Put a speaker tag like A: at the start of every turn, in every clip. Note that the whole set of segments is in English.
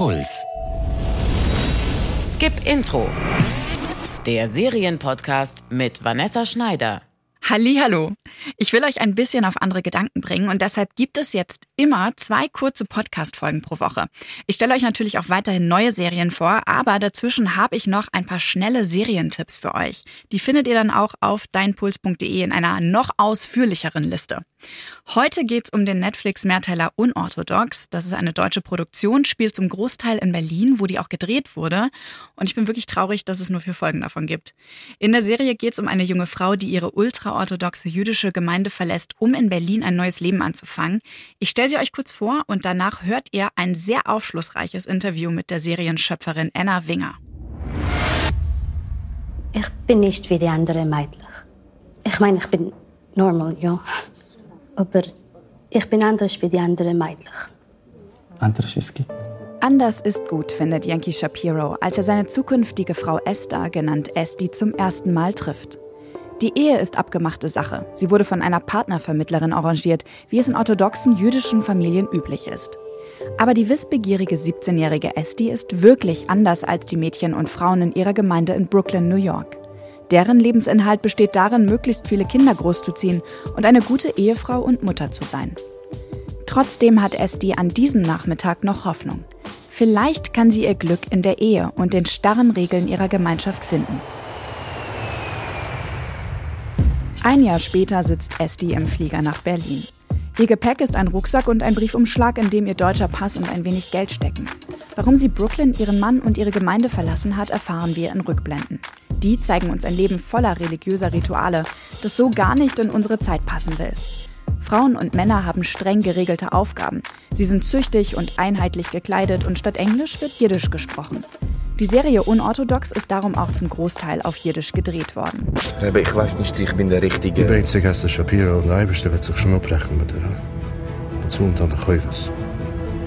A: Puls. Skip Intro. Der Serienpodcast mit Vanessa Schneider.
B: Hallo. Ich will euch ein bisschen auf andere Gedanken bringen und deshalb gibt es jetzt immer zwei kurze Podcast-Folgen pro Woche. Ich stelle euch natürlich auch weiterhin neue Serien vor, aber dazwischen habe ich noch ein paar schnelle Serientipps für euch. Die findet ihr dann auch auf deinpuls.de in einer noch ausführlicheren Liste. Heute geht's um den Netflix-Mehrteiler Unorthodox. Das ist eine deutsche Produktion, spielt zum Großteil in Berlin, wo die auch gedreht wurde. Und ich bin wirklich traurig, dass es nur vier Folgen davon gibt. In der Serie geht's um eine junge Frau, die ihre ultraorthodoxe jüdische Gemeinde verlässt, um in Berlin ein neues Leben anzufangen. Ich stelle sie euch kurz vor und danach hört ihr ein sehr aufschlussreiches Interview mit der Serienschöpferin Anna Winger.
C: Ich bin nicht wie die anderen Mädchen. Ich meine, ich bin normal, ja. Aber ich bin anders wie die anderen Mädchen.
D: Anders ist gut.
B: Anders ist gut, findet Yankee Shapiro, als er seine zukünftige Frau Esther, genannt Esti, zum ersten Mal trifft. Die Ehe ist abgemachte Sache. Sie wurde von einer Partnervermittlerin arrangiert, wie es in orthodoxen jüdischen Familien üblich ist. Aber die wissbegierige 17-jährige Esti ist wirklich anders als die Mädchen und Frauen in ihrer Gemeinde in Brooklyn, New York. Deren Lebensinhalt besteht darin, möglichst viele Kinder großzuziehen und eine gute Ehefrau und Mutter zu sein. Trotzdem hat Esti an diesem Nachmittag noch Hoffnung. Vielleicht kann sie ihr Glück in der Ehe und den starren Regeln ihrer Gemeinschaft finden. Ein Jahr später sitzt Esti im Flieger nach Berlin. Ihr Gepäck ist ein Rucksack und ein Briefumschlag, in dem ihr deutscher Pass und ein wenig Geld stecken. Warum sie Brooklyn, ihren Mann und ihre Gemeinde verlassen hat, erfahren wir in Rückblenden. Die zeigen uns ein Leben voller religiöser Rituale, das so gar nicht in unsere Zeit passen will. Frauen und Männer haben streng geregelte Aufgaben. Sie sind züchtig und einheitlich gekleidet und statt Englisch wird Jiddisch gesprochen. Die Serie Unorthodox ist darum auch zum Großteil auf Jiddisch gedreht worden.
E: Aber ich weiß nicht, ich bin der Richtige.
F: Ich bin jetzt Gäste Shapiro und der Eibeste wird sich schon abrechnen mit dir. Dazu und an der Käufers.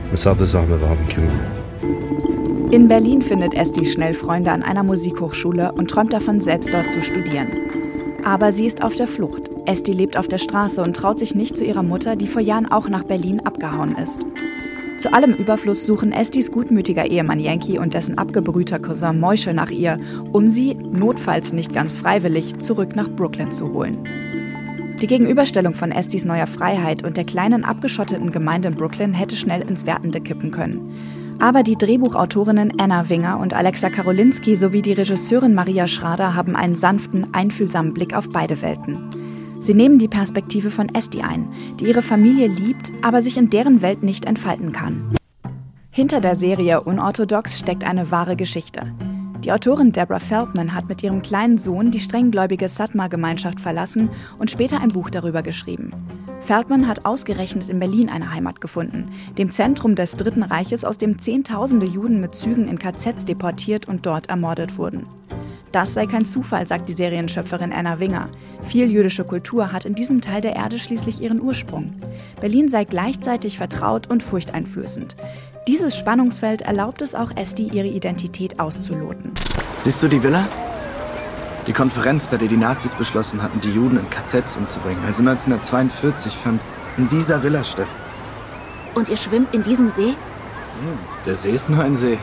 F: Wir sagen zusammen, wir haben Kinder.
B: In Berlin findet Esti schnell Freunde an einer Musikhochschule und träumt davon, selbst dort zu studieren. Aber sie ist auf der Flucht. Esti lebt auf der Straße und traut sich nicht zu ihrer Mutter, die vor Jahren auch nach Berlin abgehauen ist. Zu allem Überfluss suchen Estis gutmütiger Ehemann Yankee und dessen abgebrühter Cousin Moische nach ihr, um sie, notfalls nicht ganz freiwillig, zurück nach Brooklyn zu holen. Die Gegenüberstellung von Estis neuer Freiheit und der kleinen abgeschotteten Gemeinde in Brooklyn hätte schnell ins Wertende kippen können. Aber die Drehbuchautorinnen Anna Winger und Alexa Karolinski sowie die Regisseurin Maria Schrader haben einen sanften, einfühlsamen Blick auf beide Welten. Sie nehmen die Perspektive von Esti ein, die ihre Familie liebt, aber sich in deren Welt nicht entfalten kann. Hinter der Serie Unorthodox steckt eine wahre Geschichte. Die Autorin Deborah Feldman hat mit ihrem kleinen Sohn die strenggläubige Satmar-Gemeinschaft verlassen und später ein Buch darüber geschrieben. Feldman hat ausgerechnet in Berlin eine Heimat gefunden, dem Zentrum des Dritten Reiches, aus dem Zehntausende Juden mit Zügen in KZs deportiert und dort ermordet wurden. Das sei kein Zufall, sagt die Serienschöpferin Anna Winger. Viel jüdische Kultur hat in diesem Teil der Erde schließlich ihren Ursprung. Berlin sei gleichzeitig vertraut und furchteinflößend. Dieses Spannungsfeld erlaubt es auch Esti, ihre Identität auszuloten.
E: Siehst du die Villa? Die Konferenz, bei der die Nazis beschlossen hatten, die Juden in KZs umzubringen, also 1942, fand in dieser Villa statt.
G: Und ihr schwimmt in diesem See?
E: Der See ist nur ein See.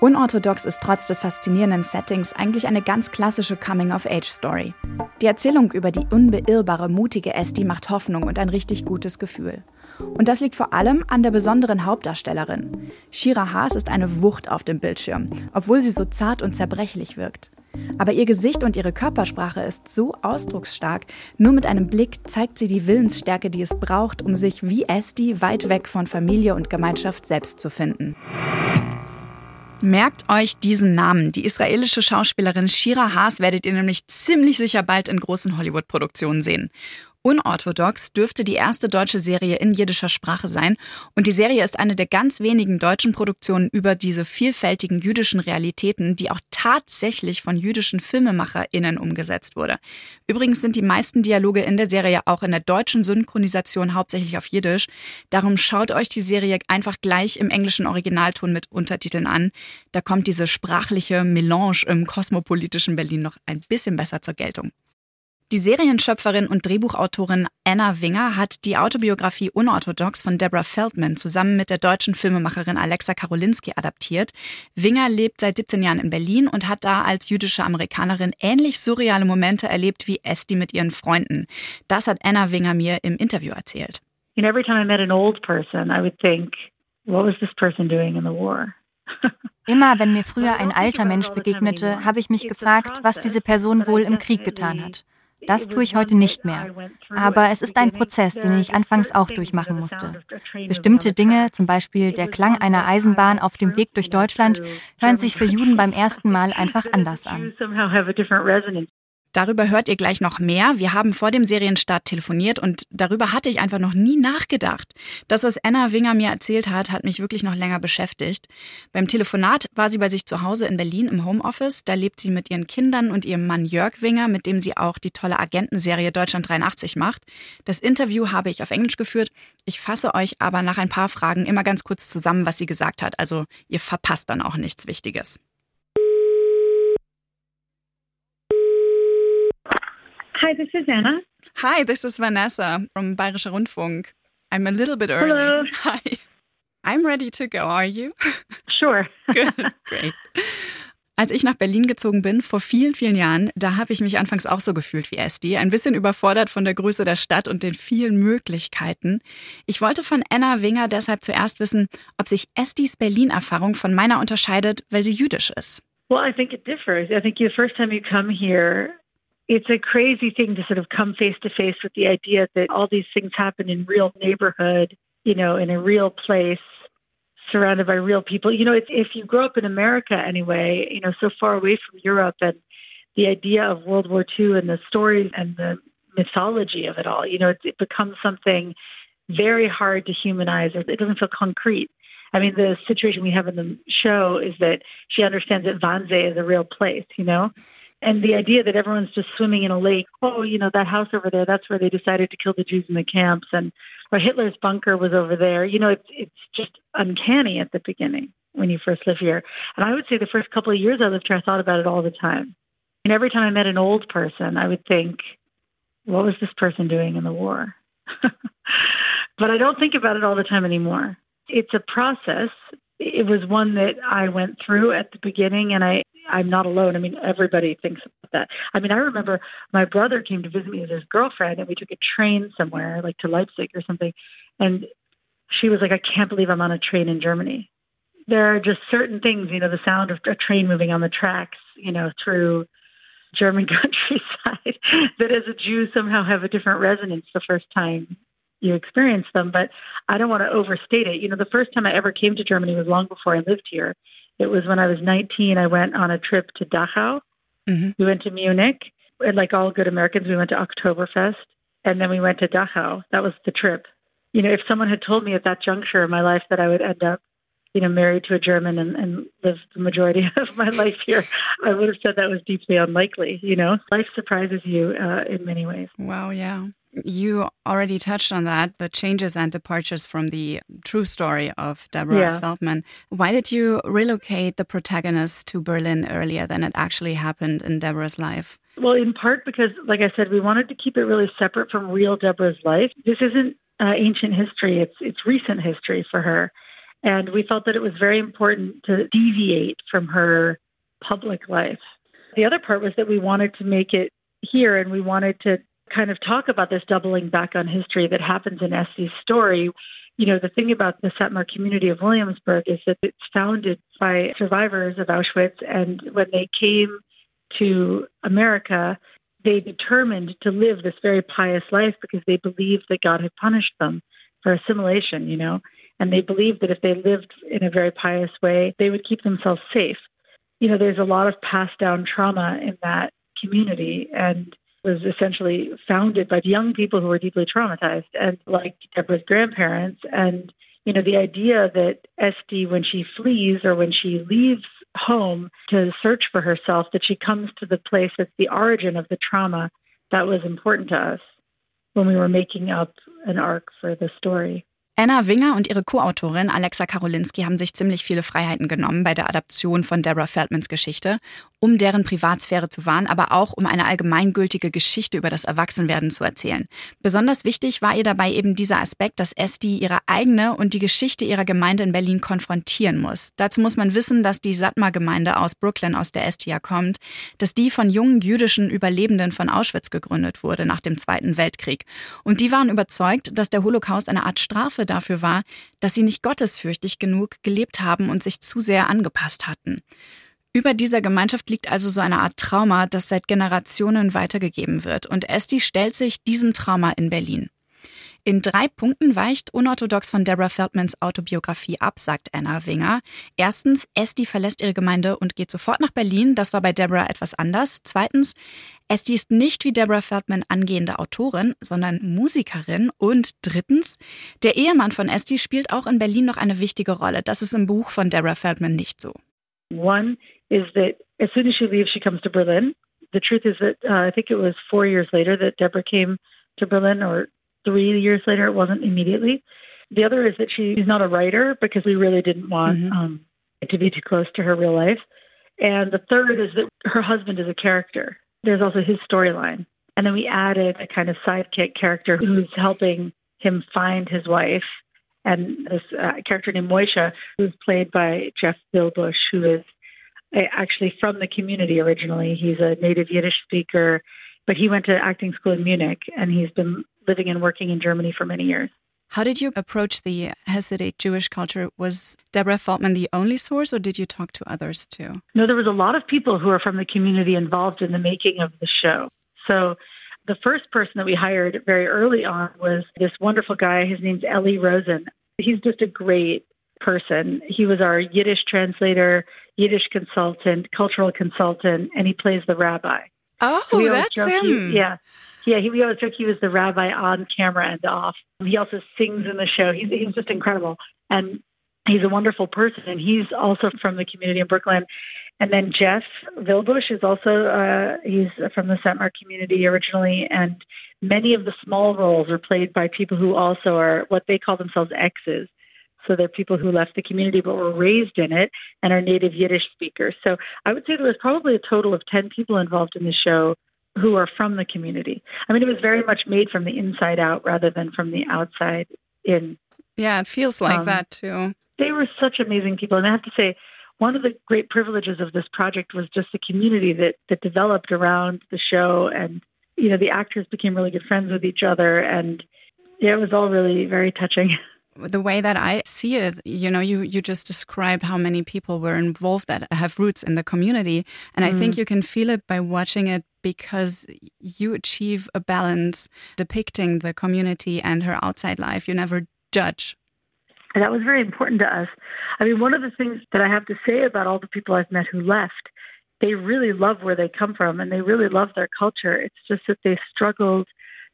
B: Unorthodox ist trotz des faszinierenden Settings eigentlich eine ganz klassische Coming-of-Age-Story. Die Erzählung über die unbeirrbare, mutige Esti macht Hoffnung und ein richtig gutes Gefühl. Und das liegt vor allem an der besonderen Hauptdarstellerin. Shira Haas ist eine Wucht auf dem Bildschirm, obwohl sie so zart und zerbrechlich wirkt. Aber ihr Gesicht und ihre Körpersprache ist so ausdrucksstark, nur mit einem Blick zeigt sie die Willensstärke, die es braucht, um sich wie Esti weit weg von Familie und Gemeinschaft selbst zu finden. Merkt euch diesen Namen. Die israelische Schauspielerin Shira Haas werdet ihr nämlich ziemlich sicher bald in großen Hollywood-Produktionen sehen. Unorthodox dürfte die erste deutsche Serie in jiddischer Sprache sein und die Serie ist eine der ganz wenigen deutschen Produktionen über diese vielfältigen jüdischen Realitäten, die auch tatsächlich von jüdischen FilmemacherInnen umgesetzt wurde. Übrigens sind die meisten Dialoge in der Serie auch in der deutschen Synchronisation hauptsächlich auf Jiddisch. Darum schaut euch die Serie einfach gleich im englischen Originalton mit Untertiteln an. Da kommt diese sprachliche Melange im kosmopolitischen Berlin noch ein bisschen besser zur Geltung. Die Serienschöpferin und Drehbuchautorin Anna Winger hat die Autobiografie Unorthodox von Deborah Feldman zusammen mit der deutschen Filmemacherin Alexa Karolinski adaptiert. Winger lebt seit 17 Jahren in Berlin und hat da als jüdische Amerikanerin ähnlich surreale Momente erlebt wie Esti mit ihren Freunden. Das hat Anna Winger mir im Interview erzählt.
H: You know, every time I met an old person, I would think, what was this person doing in the war?
I: Immer wenn mir früher ein alter Mensch begegnete, habe ich mich gefragt, was diese Person wohl im Krieg getan hat. Das tue ich heute nicht mehr. Aber es ist ein Prozess, den ich anfangs auch durchmachen musste. Bestimmte Dinge, zum Beispiel der Klang einer Eisenbahn auf dem Weg durch Deutschland, hören sich für Juden beim ersten Mal einfach anders an.
B: Darüber hört ihr gleich noch mehr. Wir haben vor dem Serienstart telefoniert und darüber hatte ich einfach noch nie nachgedacht. Das, was Anna Winger mir erzählt hat, hat mich wirklich noch länger beschäftigt. Beim Telefonat war sie bei sich zu Hause in Berlin im Homeoffice. Da lebt sie mit ihren Kindern und ihrem Mann Jörg Winger, mit dem sie auch die tolle Agentenserie Deutschland 83 macht. Das Interview habe ich auf Englisch geführt. Ich fasse euch aber nach ein paar Fragen immer ganz kurz zusammen, was sie gesagt hat. Also ihr verpasst dann auch nichts Wichtiges.
H: Hi, this is Anna.
B: Hi, this is Vanessa from Bayerischer Rundfunk. I'm a little bit early.
H: Hello.
B: Hi. I'm ready to go. Are you?
H: Sure.
B: Good. Great. Als ich nach Berlin gezogen bin, vor vielen, vielen Jahren, da habe ich mich anfangs auch so gefühlt wie Esti, ein bisschen überfordert von der Größe der Stadt und den vielen Möglichkeiten. Ich wollte von Anna Winger deshalb zuerst wissen, ob sich Estis Berlin-Erfahrung von meiner unterscheidet, weil sie jüdisch ist.
H: Well, I think it differs. I think the first time you come here, it's a crazy thing to sort of come face to face with the idea that all these things happen in real neighborhood, you know, in a real place, surrounded by real people. You know, it's, if you grow up in America anyway, you know, so far away from Europe and the idea of World War II and the stories and the mythology of it all, you know, it, it becomes something very hard to humanize. or It doesn't feel concrete. I mean, the situation we have in the show is that she understands that Wannsee is a real place, you know? And the idea that everyone's just swimming in a lake, oh, you know, that house over there, that's where they decided to kill the Jews in the camps. And or Hitler's bunker was over there. You know, it's, it's just uncanny at the beginning when you first live here. And I would say the first couple of years I lived here, I thought about it all the time. And every time I met an old person, I would think, what was this person doing in the war? but I don't think about it all the time anymore. It's a process. It was one that I went through at the beginning and I, I'm not alone. I mean, everybody thinks about that. I mean, I remember my brother came to visit me with his girlfriend and we took a train somewhere, like to Leipzig or something. And she was like, I can't believe I'm on a train in Germany. There are just certain things, you know, the sound of a train moving on the tracks, you know, through German countryside that as a Jew somehow have a different resonance the first time you experience them. But I don't want to overstate it. You know, the first time I ever came to Germany was long before I lived here. It was when I was 19. I went on a trip to Dachau. Mm-hmm. We went to Munich. And like all good Americans, we went to Oktoberfest. And then we went to Dachau. That was the trip. You know, if someone had told me at that juncture in my life that I would end up, you know, married to a German and, and live the majority of my life here, I would have said that was deeply unlikely. You know, life surprises you uh, in many ways.
B: Wow, yeah. You already touched on that, the changes and departures from the true story of Deborah yeah. Feldman. Why did you relocate the protagonist to Berlin earlier than it actually happened in Deborah's life?
H: Well, in part because, like I said, we wanted to keep it really separate from real Deborah's life. This isn't uh, ancient history; it's it's recent history for her, and we felt that it was very important to deviate from her public life. The other part was that we wanted to make it here, and we wanted to kind of talk about this doubling back on history that happens in Esti's story. You know, the thing about the Satmar community of Williamsburg is that it's founded by survivors of Auschwitz. And when they came to America, they determined to live this very pious life because they believed that God had punished them for assimilation, you know, and they believed that if they lived in a very pious way, they would keep themselves safe. You know, there's a lot of passed down trauma in that community and was essentially founded by young people who were deeply traumatized and like Deborah's grandparents. And, you know, the idea that Esti, when she flees or when she leaves home to search for herself, that she comes to the place that's the origin of the trauma, that was important to us when we were making up an arc for the story.
B: Anna Winger und ihre Co-Autorin Alexa Karolinski haben sich ziemlich viele Freiheiten genommen bei der Adaption von Deborah Feldmans Geschichte, um deren Privatsphäre zu wahren, aber auch um eine allgemeingültige Geschichte über das Erwachsenwerden zu erzählen. Besonders wichtig war ihr dabei eben dieser Aspekt, dass Esti ihre eigene und die Geschichte ihrer Gemeinde in Berlin konfrontieren muss. Dazu muss man wissen, dass die Satmar-Gemeinde aus Brooklyn, aus der Esti ja kommt, dass die von jungen jüdischen Überlebenden von Auschwitz gegründet wurde nach dem Zweiten Weltkrieg. Und die waren überzeugt, dass der Holocaust eine Art Strafe dafür war, dass sie nicht gottesfürchtig genug gelebt haben und sich zu sehr angepasst hatten. Über dieser Gemeinschaft liegt also so eine Art Trauma, das seit Generationen weitergegeben wird. Und Esti stellt sich diesem Trauma in Berlin. In drei Punkten weicht unorthodox von Deborah Feldmans Autobiografie ab, sagt Anna Winger. Erstens, Esti verlässt ihre Gemeinde und geht sofort nach Berlin. Das war bei Deborah etwas anders. Zweitens, Esti ist nicht wie Deborah Feldman angehende Autorin, sondern Musikerin. Und drittens, der Ehemann von Esti spielt auch in Berlin noch eine wichtige Rolle. Das ist im Buch von Deborah Feldman nicht so.
H: One is that as soon as she leaves, she comes to Berlin. The truth is that uh, I think it was four years later that Deborah came to Berlin or three years later. It wasn't immediately. The other is that she's not a writer because we really didn't want mm-hmm. um, it to be too close to her real life. And the third is that her husband is a character. There's also his storyline. And then we added a kind of sidekick character who's helping him find his wife. And this uh, character named Moishe, who's played by Jeff Wilbusch, who is uh, actually from the community originally. He's a native Yiddish speaker, but he went to acting school in Munich and he's been living and working in Germany for many years.
B: How did you approach the Hasidic Jewish culture? Was Deborah Feldman the only source, or did you talk to others too?
H: No, there was a lot of people who are from the community involved in the making of the show. So the first person that we hired very early on was this wonderful guy. His name's Ellie Rosen. He's just a great person. He was our Yiddish translator, Yiddish consultant, cultural consultant, and he plays the rabbi.
B: Oh, so that's him.
H: He, yeah. Yeah, he, we always joke he was the rabbi on camera and off. He also sings in the show. He's, he's just incredible. And he's a wonderful person. And he's also from the community in Brooklyn. And then Jeff Wilbusch is also, uh, he's from the Satmar community originally. And many of the small roles are played by people who also are what they call themselves exes. So they're people who left the community but were raised in it and are native Yiddish speakers. So I would say there was probably a total of 10 people involved in the show who are from the community. I mean, it was very much made from the inside out rather than from the outside in.
B: Yeah, it feels like um, that too.
H: They were such amazing people. And I have to say, one of the great privileges of this project was just the community that, that developed around the show. And, you know, the actors became really good friends with each other. And yeah, it was all really very touching.
B: the way that I see it, you know, you, you just described how many people were involved that have roots in the community. And mm. I think mm. you can feel it by watching it because you achieve a balance depicting the community and her outside life. You never judge.
H: And that was very important to us. I mean, one of the things that I have to say about all the people I've met who left, they really love where they come from and they really love their culture. It's just that they struggled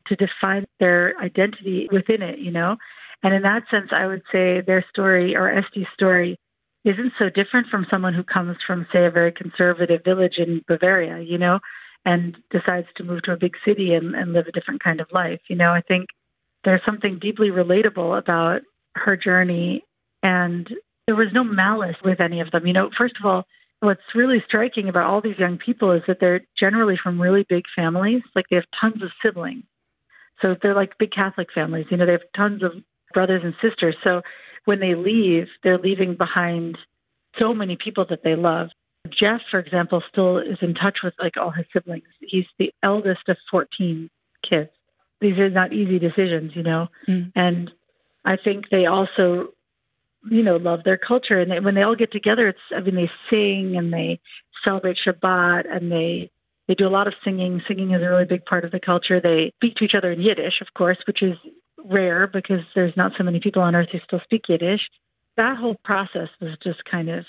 H: to define their identity within it, you know? And in that sense, I would say their story or Esti's story isn't so different from someone who comes from, say, a very conservative village in Bavaria, you know, and decides to move to a big city and, and live a different kind of life. You know, I think there's something deeply relatable about her journey and there was no malice with any of them. You know, first of all, what's really striking about all these young people is that they're generally from really big families. Like they have tons of siblings. So they're like big Catholic families. You know, they have tons of brothers and sisters. So when they leave, they're leaving behind so many people that they love. Jeff, for example, still is in touch with like all his siblings. He's the eldest of 14 kids. These are not easy decisions, you know. Mm. And I think they also, you know, love their culture. And they, when they all get together, it's, I mean, they sing and they celebrate Shabbat and they, they do a lot of singing. Singing is a really big part of the culture. They speak to each other in Yiddish, of course, which is rare because there's not so many people on earth who still speak Yiddish. That whole process was just kind of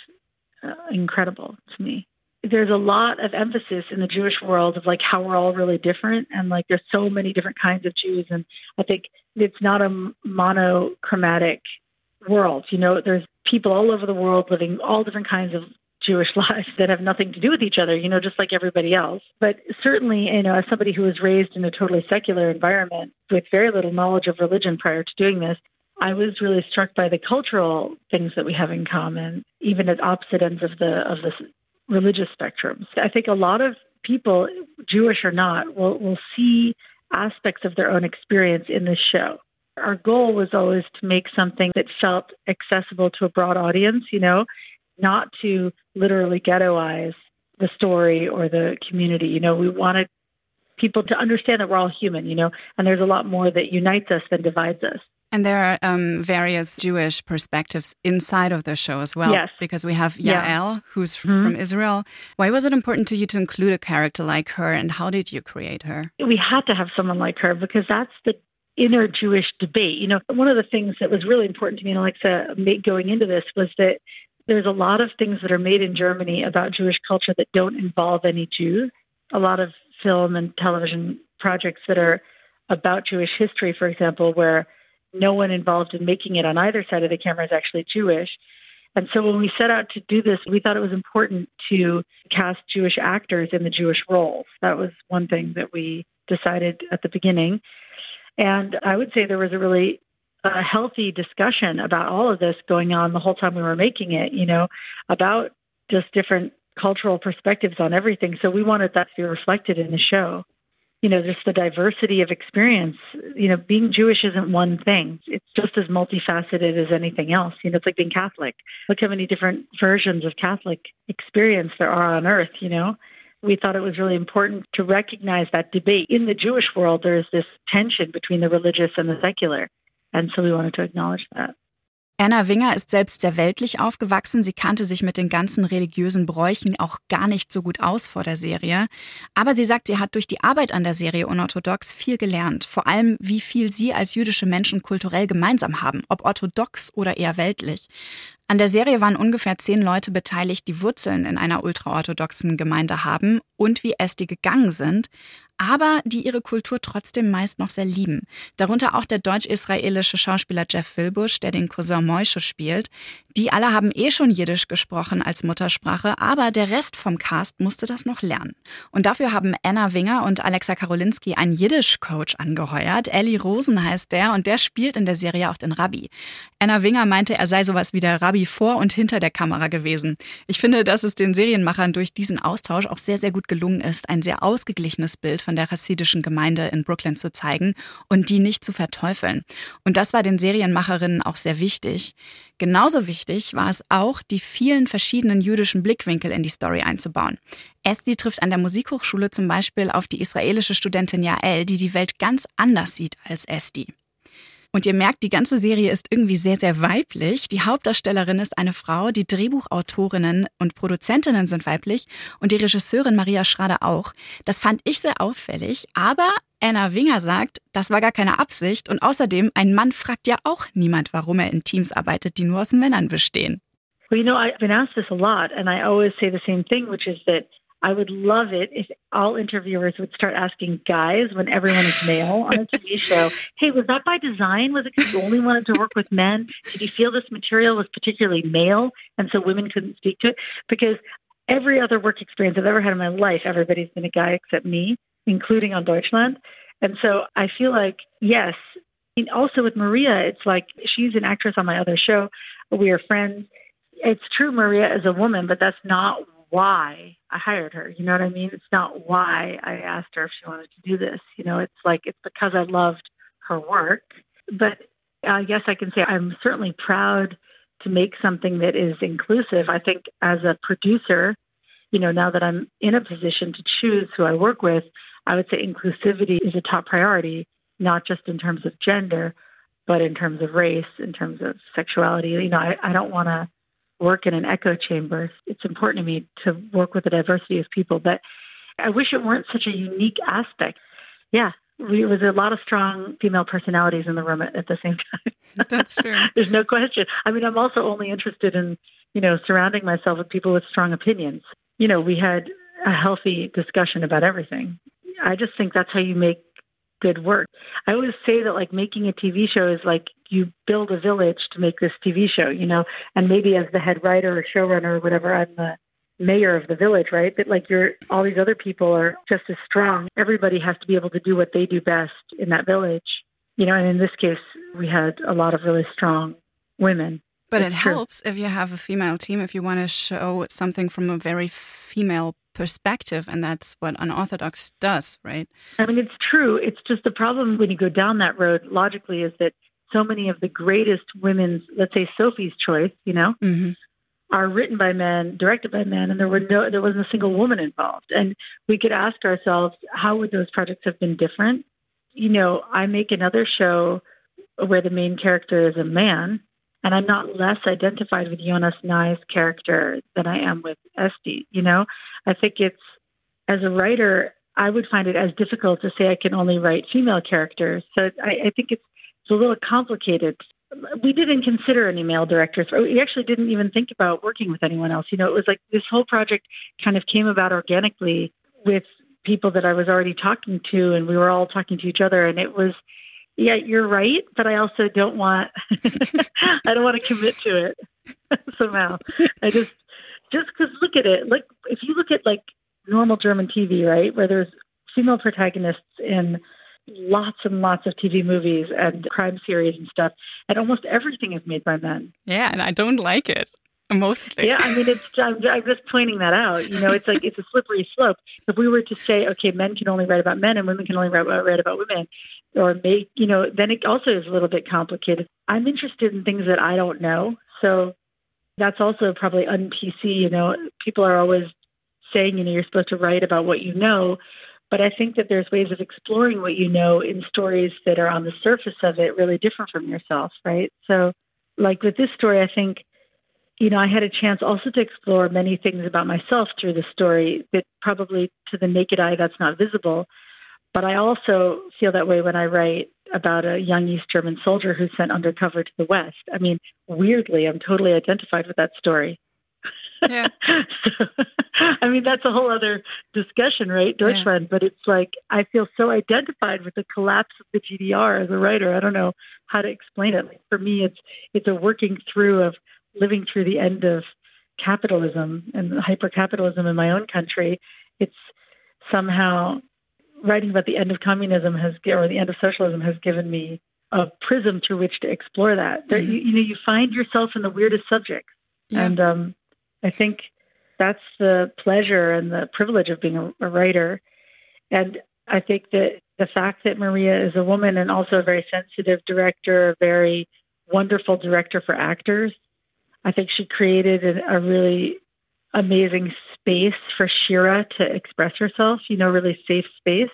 H: uh, incredible to me. There's a lot of emphasis in the Jewish world of like how we're all really different and like there's so many different kinds of Jews and I think it's not a monochromatic world. You know, there's people all over the world living all different kinds of Jewish lives that have nothing to do with each other, you know, just like everybody else. But certainly, you know, as somebody who was raised in a totally secular environment with very little knowledge of religion prior to doing this, I was really struck by the cultural things that we have in common, even at opposite ends of the of the religious spectrums. I think a lot of people, Jewish or not, will will see aspects of their own experience in this show. Our goal was always to make something that felt accessible to a broad audience, you know, not to literally ghettoize the story or the community. You know, we wanted people to understand that we're all human, you know, and there's a lot more that unites us than divides us.
B: And there are um, various Jewish perspectives inside of the show as well.
H: Yes.
B: Because we have Yael,
H: yeah.
B: who's mm -hmm. from Israel. Why was it important to you to include a character like her, and how did you create her?
H: We had to have someone like her because that's the inner Jewish debate. You know, one of the things that was really important to me and Alexa going into this was that there's a lot of things that are made in Germany about Jewish culture that don't involve any Jews. A lot of film and television projects that are about Jewish history, for example, where no one involved in making it on either side of the camera is actually Jewish. And so when we set out to do this, we thought it was important to cast Jewish actors in the Jewish roles. That was one thing that we decided at the beginning. And I would say there was a really a healthy discussion about all of this going on the whole time we were making it, you know, about just different cultural perspectives on everything. So we wanted that to be reflected in the show. You know, just the diversity of experience. You know, being Jewish isn't one thing. It's just as multifaceted as anything else. You know, it's like being Catholic. Look how many different versions of Catholic experience there are on earth, you know. We thought it was really important to recognize that debate. In the Jewish world, there is this tension between the religious and the secular. And so we wanted to acknowledge that.
B: Anna Winger ist selbst sehr weltlich aufgewachsen. Sie kannte sich mit den ganzen religiösen Bräuchen auch gar nicht so gut aus vor der Serie. Aber sie sagt, sie hat durch die Arbeit an der Serie Unorthodox viel gelernt. Vor allem, wie viel sie als jüdische Menschen kulturell gemeinsam haben, ob orthodox oder eher weltlich. An der Serie waren ungefähr zehn Leute beteiligt, die Wurzeln in einer ultraorthodoxen Gemeinde haben und wie es die gegangen sind aber die ihre Kultur trotzdem meist noch sehr lieben. Darunter auch der deutsch-israelische Schauspieler Jeff Wilbusch, der den Cousin Moische spielt. Die alle haben eh schon Jiddisch gesprochen als Muttersprache, aber der Rest vom Cast musste das noch lernen. Und dafür haben Anna Winger und Alexa Karolinski einen Jiddisch-Coach angeheuert. Ellie Rosen heißt der und der spielt in der Serie auch den Rabbi. Anna Winger meinte, er sei sowas wie der Rabbi vor und hinter der Kamera gewesen. Ich finde, dass es den Serienmachern durch diesen Austausch auch sehr, sehr gut gelungen ist, ein sehr ausgeglichenes Bild von der chassidischen Gemeinde in Brooklyn zu zeigen und die nicht zu verteufeln. Und das war den Serienmacherinnen auch sehr wichtig. Genauso wichtig war es auch, die vielen verschiedenen jüdischen Blickwinkel in die Story einzubauen. Esti trifft an der Musikhochschule zum Beispiel auf die israelische Studentin Yael, die die Welt ganz anders sieht als Esti. Und ihr merkt, die ganze Serie ist irgendwie sehr, sehr weiblich. Die Hauptdarstellerin ist eine Frau, die Drehbuchautorinnen und Produzentinnen sind weiblich und die Regisseurin Maria Schrader auch. Das fand ich sehr auffällig, aber Anna Winger sagt, das war gar keine Absicht und außerdem, ein Mann fragt ja auch niemand, warum er in Teams arbeitet, die nur aus Männern bestehen.
H: Well, you know, I've been asked this a lot and I always say the same thing, which is that I would love it if all interviewers would start asking guys when everyone is male on a TV show, hey, was that by design? Was it because you only wanted to work with men? Did you feel this material was particularly male and so women couldn't speak to it? Because every other work experience I've ever had in my life, everybody's been a guy except me, including on Deutschland. And so I feel like, yes, and also with Maria, it's like she's an actress on my other show. We are friends. It's true Maria is a woman, but that's not why I hired her. You know what I mean? It's not why I asked her if she wanted to do this. You know, it's like it's because I loved her work. But uh, I guess I can say I'm certainly proud to make something that is inclusive. I think as a producer, you know, now that I'm in a position to choose who I work with, I would say inclusivity is a top priority, not just in terms of gender, but in terms of race, in terms of sexuality. You know, I, I don't want to work in an echo chamber. It's important to me to work with a diversity of people, but I wish it weren't such a unique aspect. Yeah, there was a lot of strong female personalities in the room at, at the same time.
B: That's true.
H: There's no question. I mean, I'm also only interested in, you know, surrounding myself with people with strong opinions. You know, we had a healthy discussion about everything. I just think that's how you make good work. I always say that like making a TV show is like you build a village to make this TV show, you know, and maybe as the head writer or showrunner or whatever, I'm the mayor of the village, right? But like you're, all these other people are just as strong. Everybody has to be able to do what they do best in that village. You know, and in this case, we had a lot of really strong women.
B: But it's it true. helps if you have a female team, if you want to show something from a very female perspective, and that's what Unorthodox does, right?
H: I mean, it's true. It's just the problem when you go down that road logically is that so many of the greatest women's, let's say Sophie's Choice, you know, mm-hmm. are written by men, directed by men, and there were no, there wasn't a single woman involved. And we could ask ourselves, how would those projects have been different? You know, I make another show where the main character is a man, and I'm not less identified with Jonas Nay's character than I am with Esti. You know, I think it's as a writer, I would find it as difficult to say I can only write female characters. So I, I think it's, it's a little complicated. We didn't consider any male directors. Oh, we actually didn't even think about working with anyone else. You know, it was like this whole project kind of came about organically with people that I was already talking to, and we were all talking to each other, and it was yeah, you're right, but I also don't want I don't want to commit to it somehow. I just just because look at it. Like if you look at like normal German TV, right, where there's female protagonists in lots and lots of TV movies and crime series and stuff, and almost everything is made by men.
B: Yeah, and I don't like it mostly.
H: Yeah, I mean, it's I'm, I'm, just pointing that out. You know, it's like it's a slippery slope. If we were to say, okay, men can only write about men and women can only write, write about women, or make, you know, then it also is a little bit complicated. I'm interested in things that I don't know, so that's also probably un-PC. You know, people are always saying, you know, you're supposed to write about what you know. But I think that there's ways of exploring what you know in stories that are on the surface of it really different from yourself, right? So like with this story, I think you know, I had a chance also to explore many things about myself through the story that probably to the naked eye that's not visible. But I also feel that way when I write about a young East German soldier who's sent undercover to the West. I mean, weirdly, I'm totally identified with that story. Yeah. so, I mean, that's a whole other discussion, right? Deutschland. Yeah. But it's like, I feel so identified with the collapse of the GDR as a writer. I don't know how to explain it. Like for me, it's, it's a working through of living through the end of capitalism and hyper-capitalism in my own country, it's somehow writing about the end of communism has, or the end of socialism has given me a prism through which to explore that. There, mm-hmm. you, you, know, you find yourself in the weirdest subjects. Yeah. And um, I think that's the pleasure and the privilege of being a, a writer. And I think that the fact that Maria is a woman and also a very sensitive director, a very wonderful director for actors, I think she created a, a really amazing space for Shira to express herself, you know, really safe space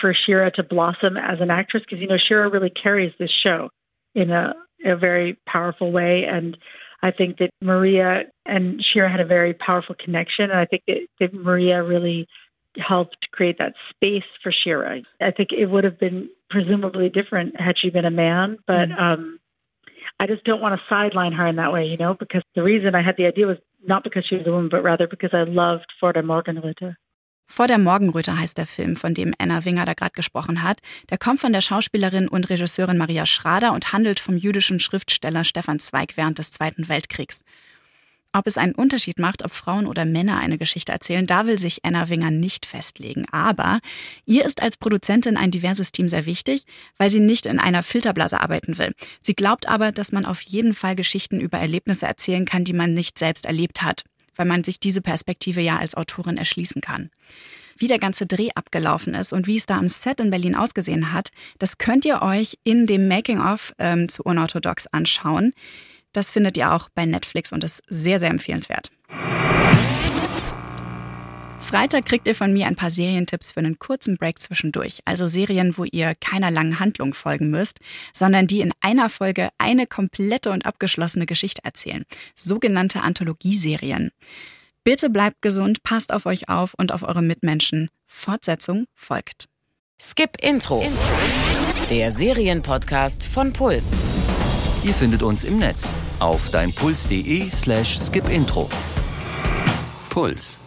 H: for Shira to blossom as an actress because, you know, Shira really carries this show in a, a very powerful way. And I think that Maria and Shira had a very powerful connection. And I think that, that Maria really helped create that space for Shira. I think it would have been presumably different had she been a man, but mm-hmm. um, I just don't want to sideline her in that way, you know, because the reason I had the idea was not because she was a woman, but rather because I loved Vor der Morgenröte.
B: Vor der Morgenröte heißt der Film, von dem Anna Winger da gerade gesprochen hat. Der kommt von der Schauspielerin und Regisseurin Maria Schrader und handelt vom jüdischen Schriftsteller Stefan Zweig während des Zweiten Weltkriegs. Ob es einen Unterschied macht, ob Frauen oder Männer eine Geschichte erzählen, da will sich Anna Winger nicht festlegen. Aber ihr ist als Produzentin ein diverses Team sehr wichtig, weil sie nicht in einer Filterblase arbeiten will. Sie glaubt aber, dass man auf jeden Fall Geschichten über Erlebnisse erzählen kann, die man nicht selbst erlebt hat, weil man sich diese Perspektive ja als Autorin erschließen kann. Wie der ganze Dreh abgelaufen ist und wie es da am Set in Berlin ausgesehen hat, das könnt ihr euch in dem Making-of ähm, zu Unorthodox anschauen. Das findet ihr auch bei Netflix und ist sehr, sehr empfehlenswert. Freitag kriegt ihr von mir ein paar Serientipps für einen kurzen Break zwischendurch. Also Serien, wo ihr keiner langen Handlung folgen müsst, sondern die in einer Folge eine komplette und abgeschlossene Geschichte erzählen. Sogenannte Anthologieserien. Bitte bleibt gesund, passt auf euch auf und auf eure Mitmenschen. Fortsetzung folgt.
A: Skip Intro. Der Serienpodcast von Puls.
J: Ihr findet uns im Netz auf deinpuls.de slash skipintro. Puls.